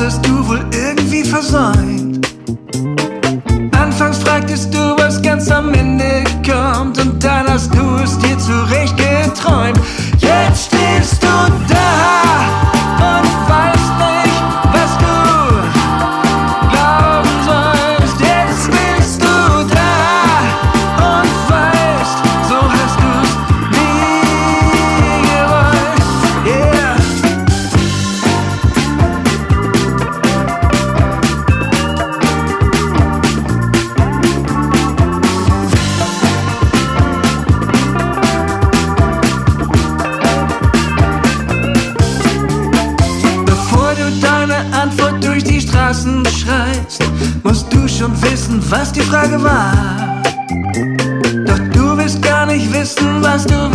hast du wohl irgendwie versäumt. Anfangs fragtest du, was ganz am Ende kommt, und dann hast du es dir zu reden. Straßen schreist, musst du schon wissen, was die Frage war. Doch du willst gar nicht wissen, was du willst.